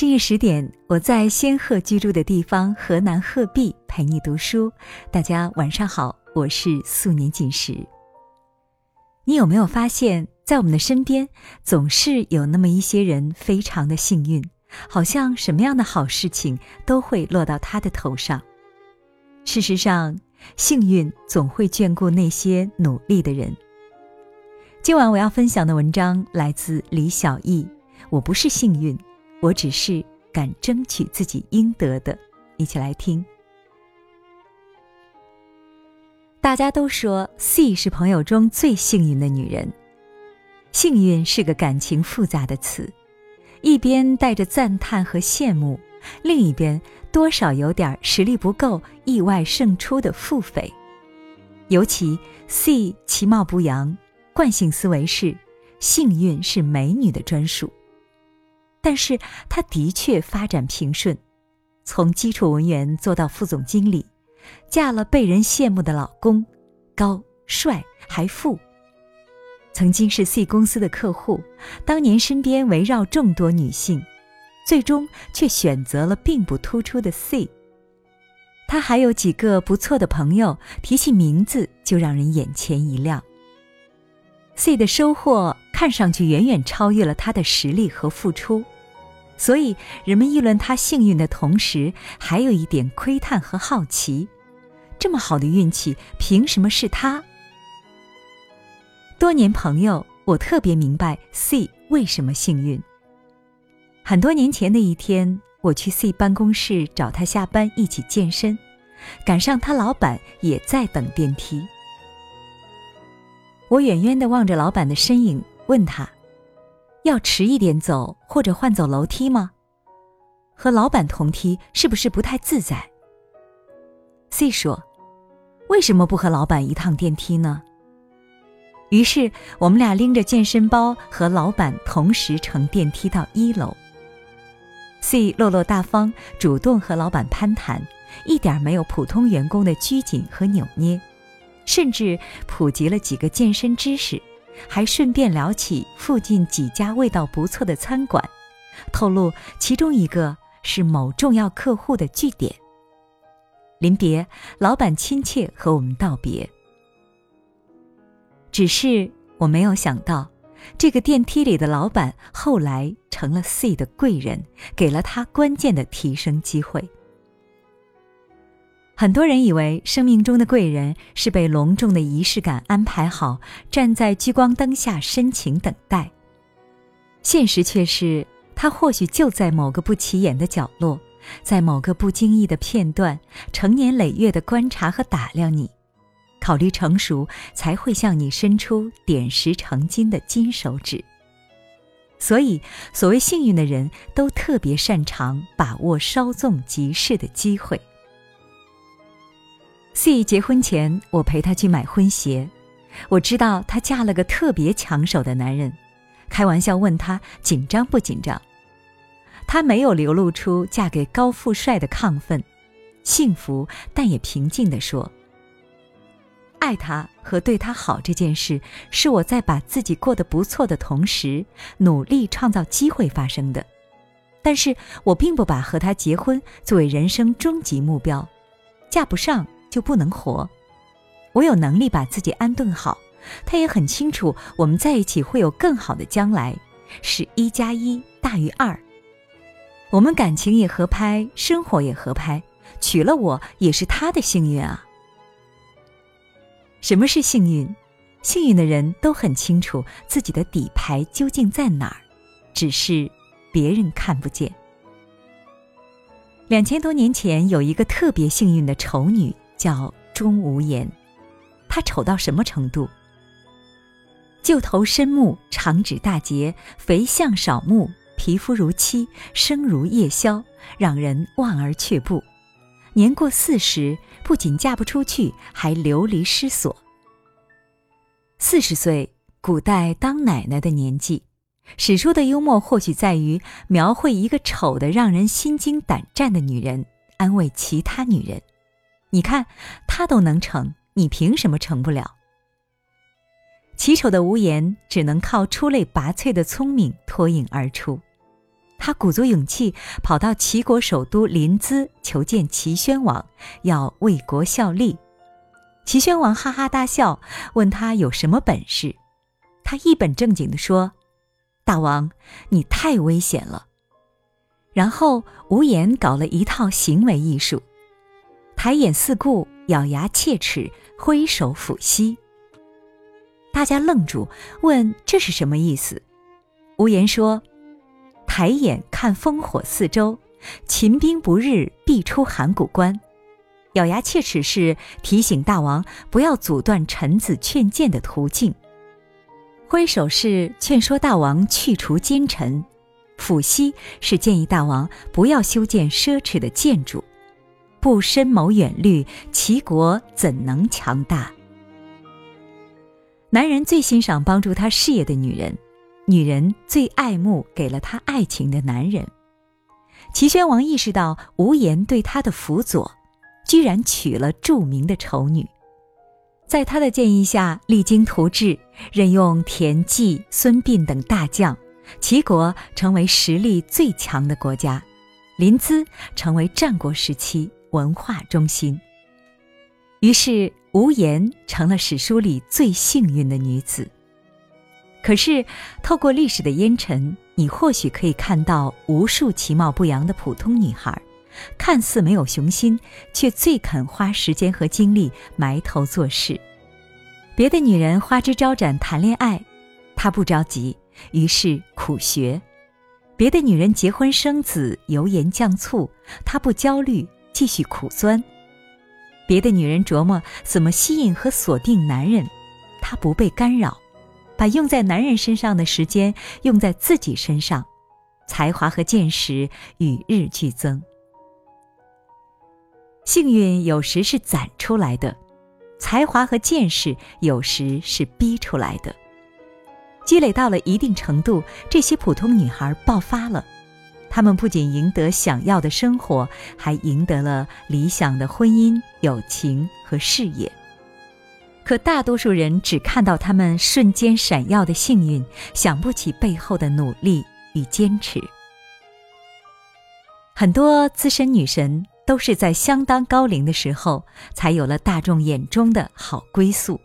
深夜十点，我在仙鹤居住的地方河南鹤壁陪你读书。大家晚上好，我是素年锦时。你有没有发现，在我们的身边，总是有那么一些人非常的幸运，好像什么样的好事情都会落到他的头上。事实上，幸运总会眷顾那些努力的人。今晚我要分享的文章来自李小艺，我不是幸运。我只是敢争取自己应得的，一起来听。大家都说 C 是朋友中最幸运的女人。幸运是个感情复杂的词，一边带着赞叹和羡慕，另一边多少有点实力不够、意外胜出的腹诽。尤其 C 其貌不扬，惯性思维是幸运是美女的专属。但是他的确发展平顺，从基础文员做到副总经理，嫁了被人羡慕的老公，高帅还富。曾经是 C 公司的客户，当年身边围绕众多女性，最终却选择了并不突出的 C。他还有几个不错的朋友，提起名字就让人眼前一亮。C 的收获。看上去远远超越了他的实力和付出，所以人们议论他幸运的同时，还有一点窥探和好奇：这么好的运气，凭什么是他？多年朋友，我特别明白 C 为什么幸运。很多年前的一天，我去 C 办公室找他下班一起健身，赶上他老板也在等电梯。我远远的望着老板的身影。问他，要迟一点走或者换走楼梯吗？和老板同梯是不是不太自在？C 说：“为什么不和老板一趟电梯呢？”于是我们俩拎着健身包和老板同时乘电梯到一楼。C 落落大方，主动和老板攀谈，一点没有普通员工的拘谨和扭捏，甚至普及了几个健身知识。还顺便聊起附近几家味道不错的餐馆，透露其中一个是某重要客户的据点。临别，老板亲切和我们道别。只是我没有想到，这个电梯里的老板后来成了 C 的贵人，给了他关键的提升机会。很多人以为生命中的贵人是被隆重的仪式感安排好，站在聚光灯下深情等待。现实却是，他或许就在某个不起眼的角落，在某个不经意的片段，成年累月的观察和打量你，考虑成熟，才会向你伸出点石成金的金手指。所以，所谓幸运的人都特别擅长把握稍纵即逝的机会。C 结婚前，我陪她去买婚鞋。我知道她嫁了个特别抢手的男人，开玩笑问她紧张不紧张。她没有流露出嫁给高富帅的亢奋，幸福但也平静地说：“爱他和对他好这件事，是我在把自己过得不错的同时，努力创造机会发生的。但是我并不把和他结婚作为人生终极目标，嫁不上。”就不能活。我有能力把自己安顿好，他也很清楚我们在一起会有更好的将来，是一加一大于二。我们感情也合拍，生活也合拍，娶了我也是他的幸运啊。什么是幸运？幸运的人都很清楚自己的底牌究竟在哪儿，只是别人看不见。两千多年前，有一个特别幸运的丑女。叫钟无艳，她丑到什么程度？旧头深目，长指大节，肥相少目，皮肤如漆，声如夜宵，让人望而却步。年过四十，不仅嫁不出去，还流离失所。四十岁，古代当奶奶的年纪。史书的幽默或许在于描绘一个丑的让人心惊胆战的女人，安慰其他女人。你看，他都能成，你凭什么成不了？奇丑的无言，只能靠出类拔萃的聪明脱颖而出。他鼓足勇气跑到齐国首都临淄求见齐宣王，要为国效力。齐宣王哈哈大笑，问他有什么本事。他一本正经地说：“大王，你太危险了。”然后无言搞了一套行为艺术，抬眼四顾，咬牙切齿，挥手抚膝。大家愣住，问这是什么意思？无言说。抬眼看烽火四周，秦兵不日必出函谷关。咬牙切齿是提醒大王不要阻断臣子劝谏的途径。挥手是劝说大王去除奸臣。抚膝是建议大王不要修建奢侈的建筑。不深谋远虑，齐国怎能强大？男人最欣赏帮助他事业的女人。女人最爱慕给了她爱情的男人。齐宣王意识到无言对他的辅佐，居然娶了著名的丑女。在他的建议下，励精图治，任用田忌、孙膑等大将，齐国成为实力最强的国家，临淄成为战国时期文化中心。于是，无言成了史书里最幸运的女子。可是，透过历史的烟尘，你或许可以看到无数其貌不扬的普通女孩，看似没有雄心，却最肯花时间和精力埋头做事。别的女人花枝招展谈恋爱，她不着急，于是苦学；别的女人结婚生子油盐酱醋，她不焦虑，继续苦钻；别的女人琢磨怎么吸引和锁定男人，她不被干扰。把用在男人身上的时间用在自己身上，才华和见识与日俱增。幸运有时是攒出来的，才华和见识有时是逼出来的。积累到了一定程度，这些普通女孩爆发了，她们不仅赢得想要的生活，还赢得了理想的婚姻、友情和事业。可大多数人只看到他们瞬间闪耀的幸运，想不起背后的努力与坚持。很多资深女神都是在相当高龄的时候，才有了大众眼中的好归宿。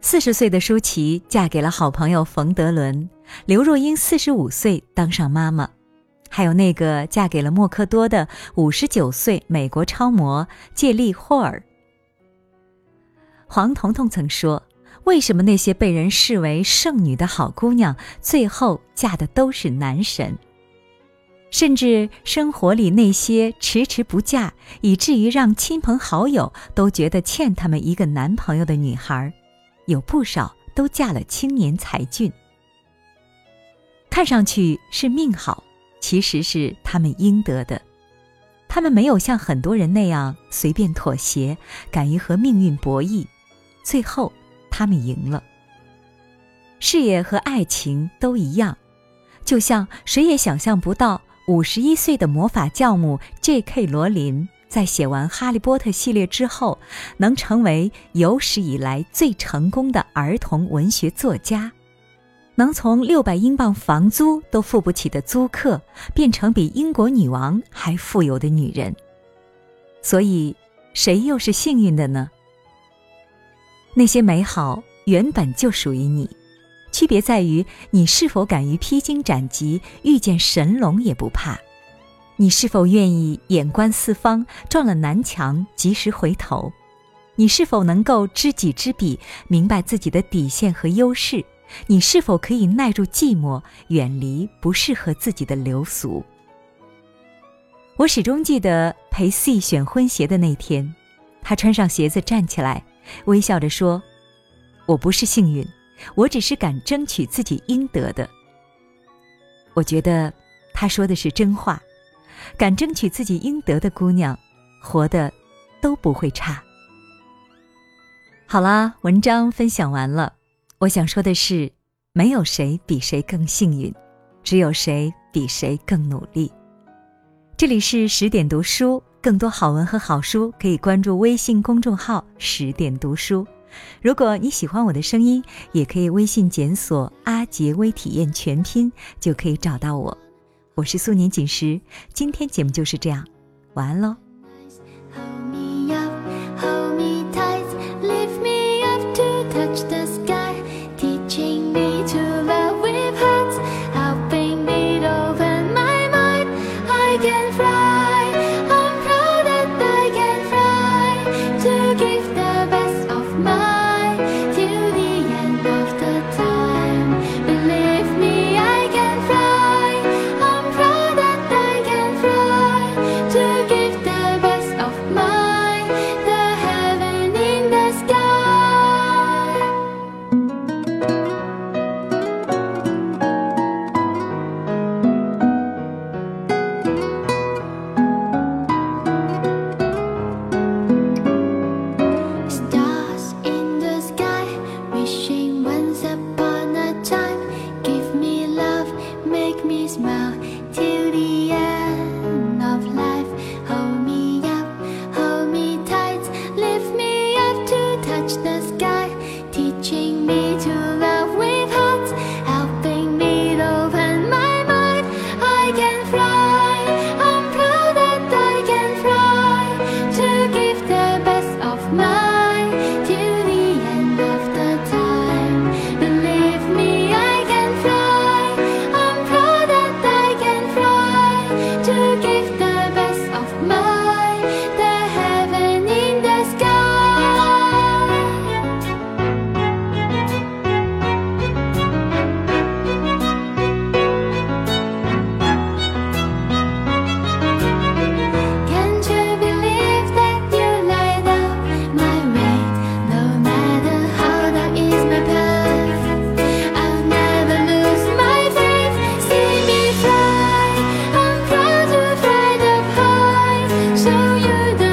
四十岁的舒淇嫁给了好朋友冯德伦，刘若英四十五岁当上妈妈，还有那个嫁给了默克多的五十九岁美国超模借利霍尔。黄彤彤曾说：“为什么那些被人视为剩女的好姑娘，最后嫁的都是男神？甚至生活里那些迟迟不嫁，以至于让亲朋好友都觉得欠他们一个男朋友的女孩，有不少都嫁了青年才俊。看上去是命好，其实是他们应得的。他们没有像很多人那样随便妥协，敢于和命运博弈。”最后，他们赢了。事业和爱情都一样，就像谁也想象不到，五十一岁的魔法教母 J.K. 罗琳在写完《哈利波特》系列之后，能成为有史以来最成功的儿童文学作家，能从六百英镑房租都付不起的租客，变成比英国女王还富有的女人。所以，谁又是幸运的呢？那些美好原本就属于你，区别在于你是否敢于披荆斩棘，遇见神龙也不怕；你是否愿意眼观四方，撞了南墙及时回头；你是否能够知己知彼，明白自己的底线和优势；你是否可以耐住寂寞，远离不适合自己的流俗。我始终记得陪 C 选婚鞋的那天，他穿上鞋子站起来。微笑着说：“我不是幸运，我只是敢争取自己应得的。”我觉得他说的是真话，敢争取自己应得的姑娘，活的都不会差。好啦，文章分享完了。我想说的是，没有谁比谁更幸运，只有谁比谁更努力。这里是十点读书。更多好文和好书，可以关注微信公众号“十点读书”。如果你喜欢我的声音，也可以微信检索“阿杰微体验全拼”，就可以找到我。我是素年锦时，今天节目就是这样，晚安喽。yüde